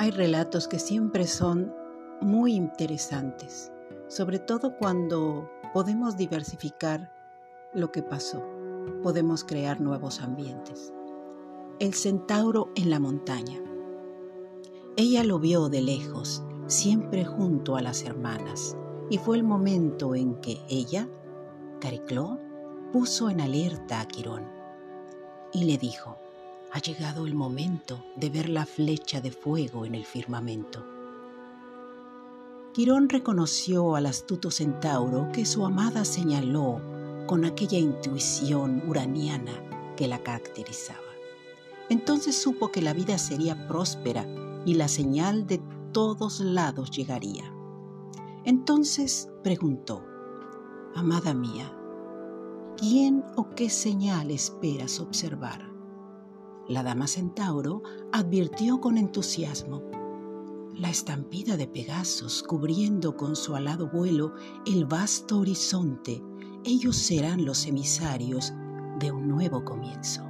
Hay relatos que siempre son muy interesantes, sobre todo cuando podemos diversificar lo que pasó, podemos crear nuevos ambientes. El centauro en la montaña. Ella lo vio de lejos, siempre junto a las hermanas, y fue el momento en que ella, Caricló, puso en alerta a Quirón y le dijo, ha llegado el momento de ver la flecha de fuego en el firmamento. Quirón reconoció al astuto centauro que su amada señaló con aquella intuición uraniana que la caracterizaba. Entonces supo que la vida sería próspera y la señal de todos lados llegaría. Entonces preguntó, Amada mía, ¿quién o qué señal esperas observar? La dama centauro advirtió con entusiasmo, la estampida de Pegasos cubriendo con su alado vuelo el vasto horizonte, ellos serán los emisarios de un nuevo comienzo.